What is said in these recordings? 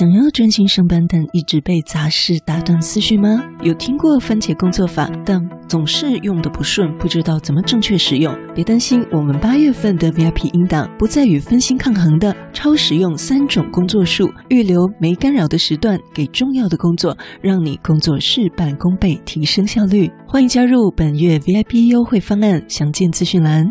想要专心上班，但一直被杂事打断思绪吗？有听过番茄工作法，但总是用得不顺，不知道怎么正确使用？别担心，我们八月份的 VIP 音档不再与分心抗衡的超实用三种工作术，预留没干扰的时段给重要的工作，让你工作事半功倍，提升效率。欢迎加入本月 VIP 优惠方案，详见资讯栏。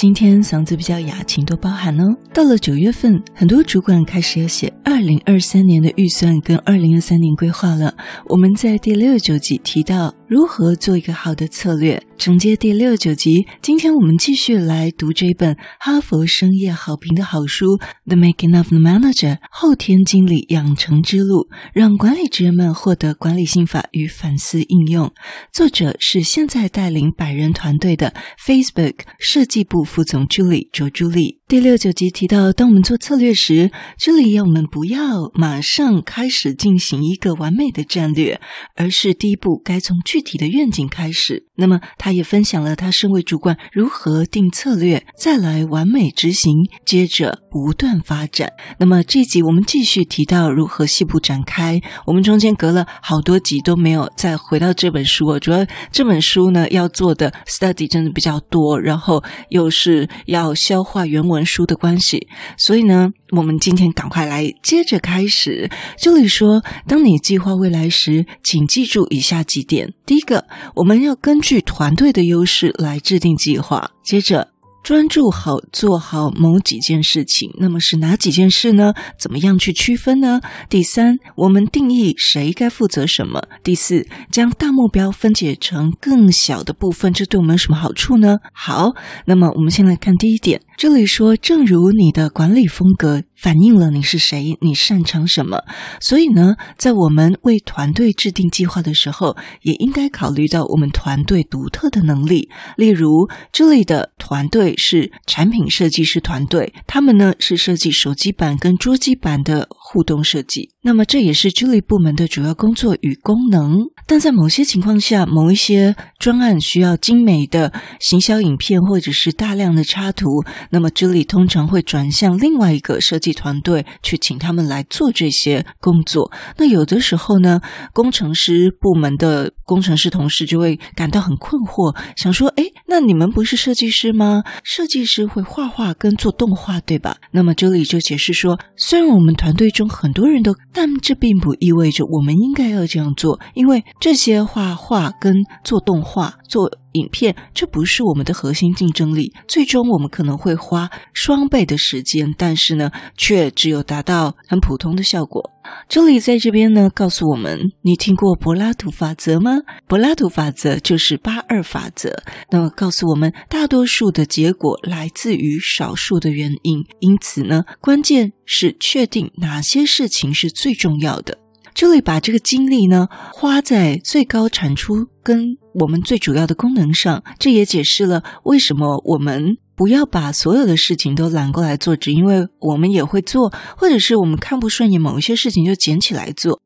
今天嗓子比较哑，请多包涵哦。到了九月份，很多主管开始要写二零二三年的预算跟二零二三年规划了。我们在第六九集提到如何做一个好的策略。承接第六九集，今天我们继续来读这本哈佛商业好评的好书《The Making of the Manager》后天经理养成之路，让管理职人们获得管理心法与反思应用。作者是现在带领百人团队的 Facebook 设计部副总助理卓朱莉。第六九集提到，当我们做策略时，这里要我们不要马上开始进行一个完美的战略，而是第一步该从具体的愿景开始。那么他。也分享了他身为主管如何定策略，再来完美执行，接着不断发展。那么这集我们继续提到如何细部展开。我们中间隔了好多集都没有再回到这本书，主要这本书呢要做的 study 真的比较多，然后又是要消化原文书的关系，所以呢，我们今天赶快来接着开始。这里说，当你计划未来时，请记住以下几点：第一个，我们要根据团队的优势来制定计划。接着，专注好做好某几件事情。那么是哪几件事呢？怎么样去区分呢？第三，我们定义谁该负责什么。第四，将大目标分解成更小的部分，这对我们有什么好处呢？好，那么我们先来看第一点。这里说，正如你的管理风格反映了你是谁，你擅长什么，所以呢，在我们为团队制定计划的时候，也应该考虑到我们团队独特的能力。例如，这里的团队是产品设计师团队，他们呢是设计手机版跟桌机版的互动设计。那么，这也是这里部门的主要工作与功能。但在某些情况下，某一些专案需要精美的行销影片，或者是大量的插图。那么这里通常会转向另外一个设计团队去请他们来做这些工作。那有的时候呢，工程师部门的工程师同事就会感到很困惑，想说：“诶，那你们不是设计师吗？设计师会画画跟做动画，对吧？”那么这里就解释说，虽然我们团队中很多人都，但这并不意味着我们应该要这样做，因为这些画画跟做动画做。影片，这不是我们的核心竞争力。最终，我们可能会花双倍的时间，但是呢，却只有达到很普通的效果。这里在这边呢，告诉我们：你听过柏拉图法则吗？柏拉图法则就是八二法则。那么，告诉我们，大多数的结果来自于少数的原因。因此呢，关键是确定哪些事情是最重要的。就会把这个精力呢，花在最高产出跟我们最主要的功能上，这也解释了为什么我们不要把所有的事情都揽过来做，只因为我们也会做，或者是我们看不顺眼某一些事情就捡起来做。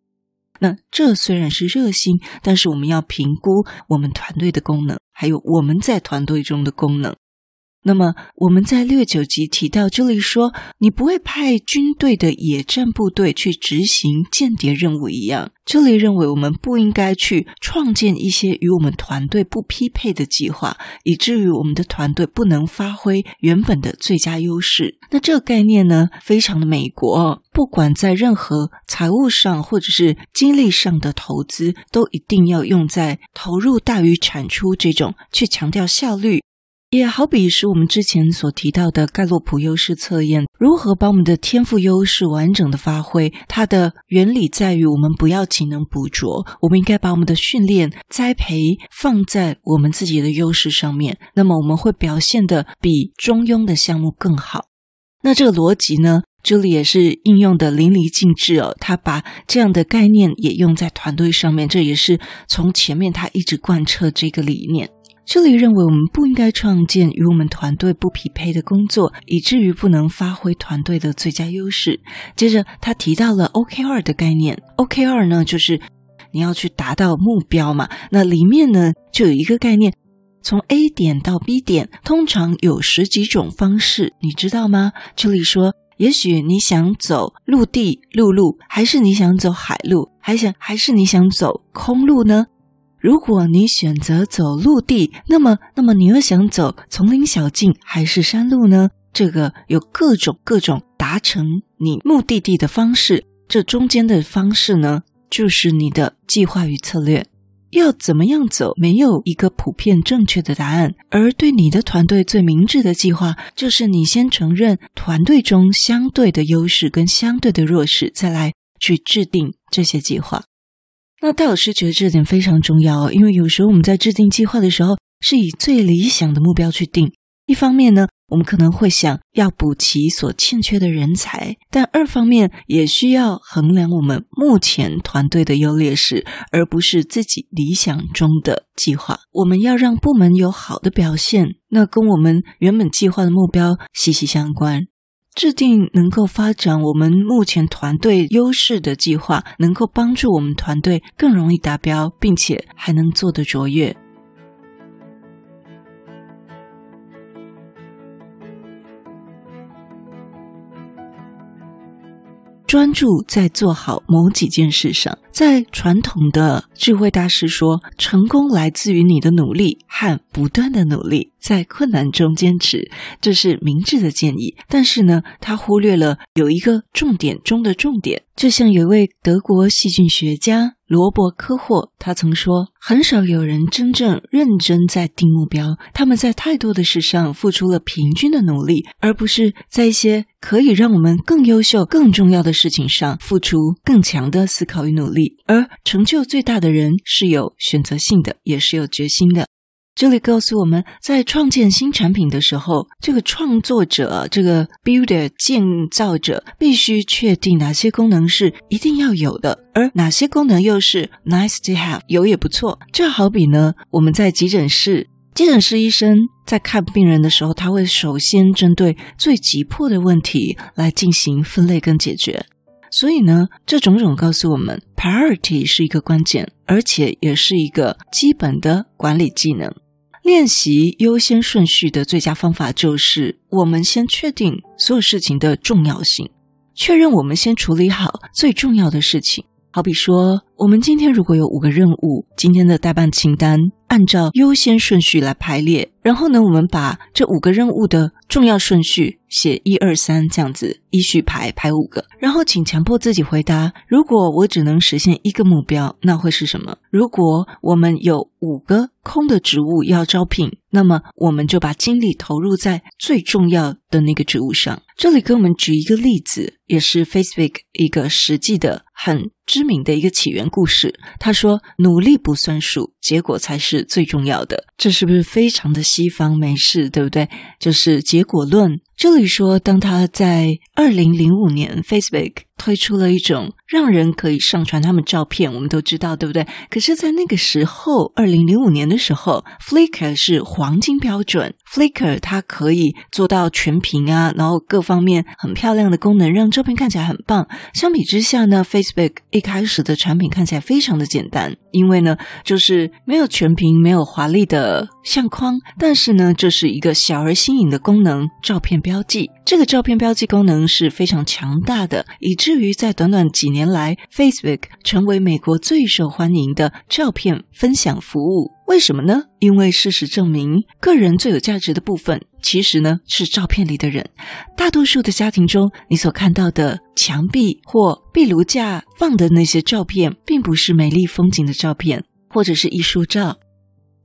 那这虽然是热心，但是我们要评估我们团队的功能，还有我们在团队中的功能。那么我们在六九集提到，这里说你不会派军队的野战部队去执行间谍任务一样。这里认为我们不应该去创建一些与我们团队不匹配的计划，以至于我们的团队不能发挥原本的最佳优势。那这个概念呢，非常的美国，不管在任何财务上或者是精力上的投资，都一定要用在投入大于产出这种，去强调效率。也好比是我们之前所提到的盖洛普优势测验，如何把我们的天赋优势完整的发挥？它的原理在于，我们不要勤能补拙，我们应该把我们的训练、栽培放在我们自己的优势上面，那么我们会表现得比中庸的项目更好。那这个逻辑呢，这里也是应用的淋漓尽致哦。他把这样的概念也用在团队上面，这也是从前面他一直贯彻这个理念。这里认为我们不应该创建与我们团队不匹配的工作，以至于不能发挥团队的最佳优势。接着，他提到了 OKR 的概念。OKR 呢，就是你要去达到目标嘛。那里面呢，就有一个概念，从 A 点到 B 点，通常有十几种方式，你知道吗？这里说，也许你想走陆地陆路，还是你想走海路，还想还是你想走空路呢？如果你选择走陆地，那么那么你又想走丛林小径还是山路呢？这个有各种各种达成你目的地的方式，这中间的方式呢，就是你的计划与策略。要怎么样走，没有一个普遍正确的答案。而对你的团队最明智的计划，就是你先承认团队中相对的优势跟相对的弱势，再来去制定这些计划。那戴老师觉得这点非常重要，因为有时候我们在制定计划的时候，是以最理想的目标去定。一方面呢，我们可能会想要补齐所欠缺的人才，但二方面也需要衡量我们目前团队的优劣势，而不是自己理想中的计划。我们要让部门有好的表现，那跟我们原本计划的目标息息相关。制定能够发展我们目前团队优势的计划，能够帮助我们团队更容易达标，并且还能做得卓越。专注在做好某几件事上，在传统的智慧大师说，成功来自于你的努力和不断的努力，在困难中坚持，这是明智的建议。但是呢，他忽略了有一个重点中的重点，就像有位德国细菌学家。罗伯·科霍他曾说：“很少有人真正认真在定目标，他们在太多的事上付出了平均的努力，而不是在一些可以让我们更优秀、更重要的事情上付出更强的思考与努力。而成就最大的人是有选择性的，也是有决心的。”这里告诉我们，在创建新产品的时候，这个创作者、这个 builder 建造者必须确定哪些功能是一定要有的，而哪些功能又是 nice to have，有也不错。这好比呢，我们在急诊室，急诊室医生在看病人的时候，他会首先针对最急迫的问题来进行分类跟解决。所以呢，这种种告诉我们，priority 是一个关键，而且也是一个基本的管理技能。练习优先顺序的最佳方法就是，我们先确定所有事情的重要性，确认我们先处理好最重要的事情。好比说，我们今天如果有五个任务，今天的待办清单按照优先顺序来排列，然后呢，我们把这五个任务的重要顺序写一二三这样子依序排排五个，然后请强迫自己回答：如果我只能实现一个目标，那会是什么？如果我们有五个空的职务要招聘，那么我们就把精力投入在最重要的那个职务上。这里给我们举一个例子，也是 Facebook 一个实际的很知名的一个起源故事。他说：“努力不算数，结果才是最重要的。”这是不是非常的西方美式，对不对？就是结果论。这里说，当他在二零零五年，Facebook 推出了一种让人可以上传他们照片，我们都知道，对不对？可是，在那个时候，二零零五年的时候，Flickr 是黄金标准。Flickr 它可以做到全屏啊，然后各方面很漂亮的功能，让照片看起来很棒。相比之下呢，Facebook 一开始的产品看起来非常的简单，因为呢，就是没有全屏，没有华丽的相框，但是呢，这是一个小而新颖的功能——照片标记。这个照片标记功能是非常强大的，以至于在短短几年来，Facebook 成为美国最受欢迎的照片分享服务。为什么呢？因为事实证明，个人最有价值的部分，其实呢是照片里的人。大多数的家庭中，你所看到的墙壁或壁炉架放的那些照片，并不是美丽风景的照片，或者是艺术照。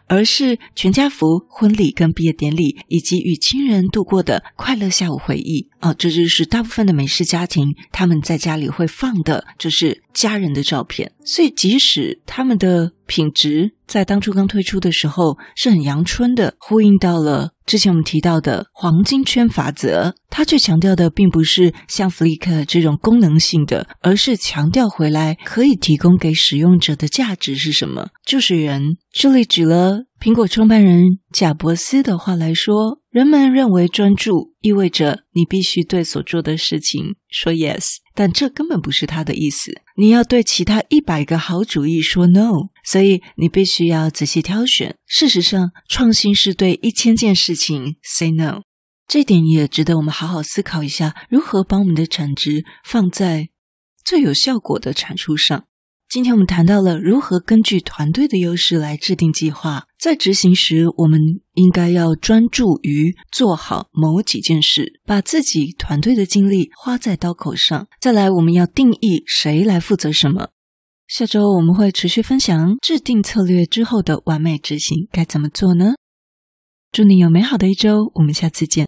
而是全家福、婚礼跟毕业典礼，以及与亲人度过的快乐下午回忆哦，这就是大部分的美式家庭他们在家里会放的，就是家人的照片。所以，即使他们的品质在当初刚推出的时候是很阳春的，呼应到了之前我们提到的黄金圈法则，它却强调的并不是像 Flick 这种功能性的，而是强调回来可以提供给使用者的价值是什么？就是人。这里举了苹果创办人贾伯斯的话来说：“人们认为专注意味着你必须对所做的事情说 yes，但这根本不是他的意思。你要对其他一百个好主意说 no，所以你必须要仔细挑选。事实上，创新是对一千件事情 say no。这点也值得我们好好思考一下，如何把我们的产值放在最有效果的产出上。今天我们谈到了如何根据团队的优势来制定计划，在执行时，我们应该要专注于做好某几件事，把自己团队的精力花在刀口上。再来，我们要定义谁来负责什么。下周我们会持续分享制定策略之后的完美执行该怎么做呢？祝你有美好的一周，我们下次见。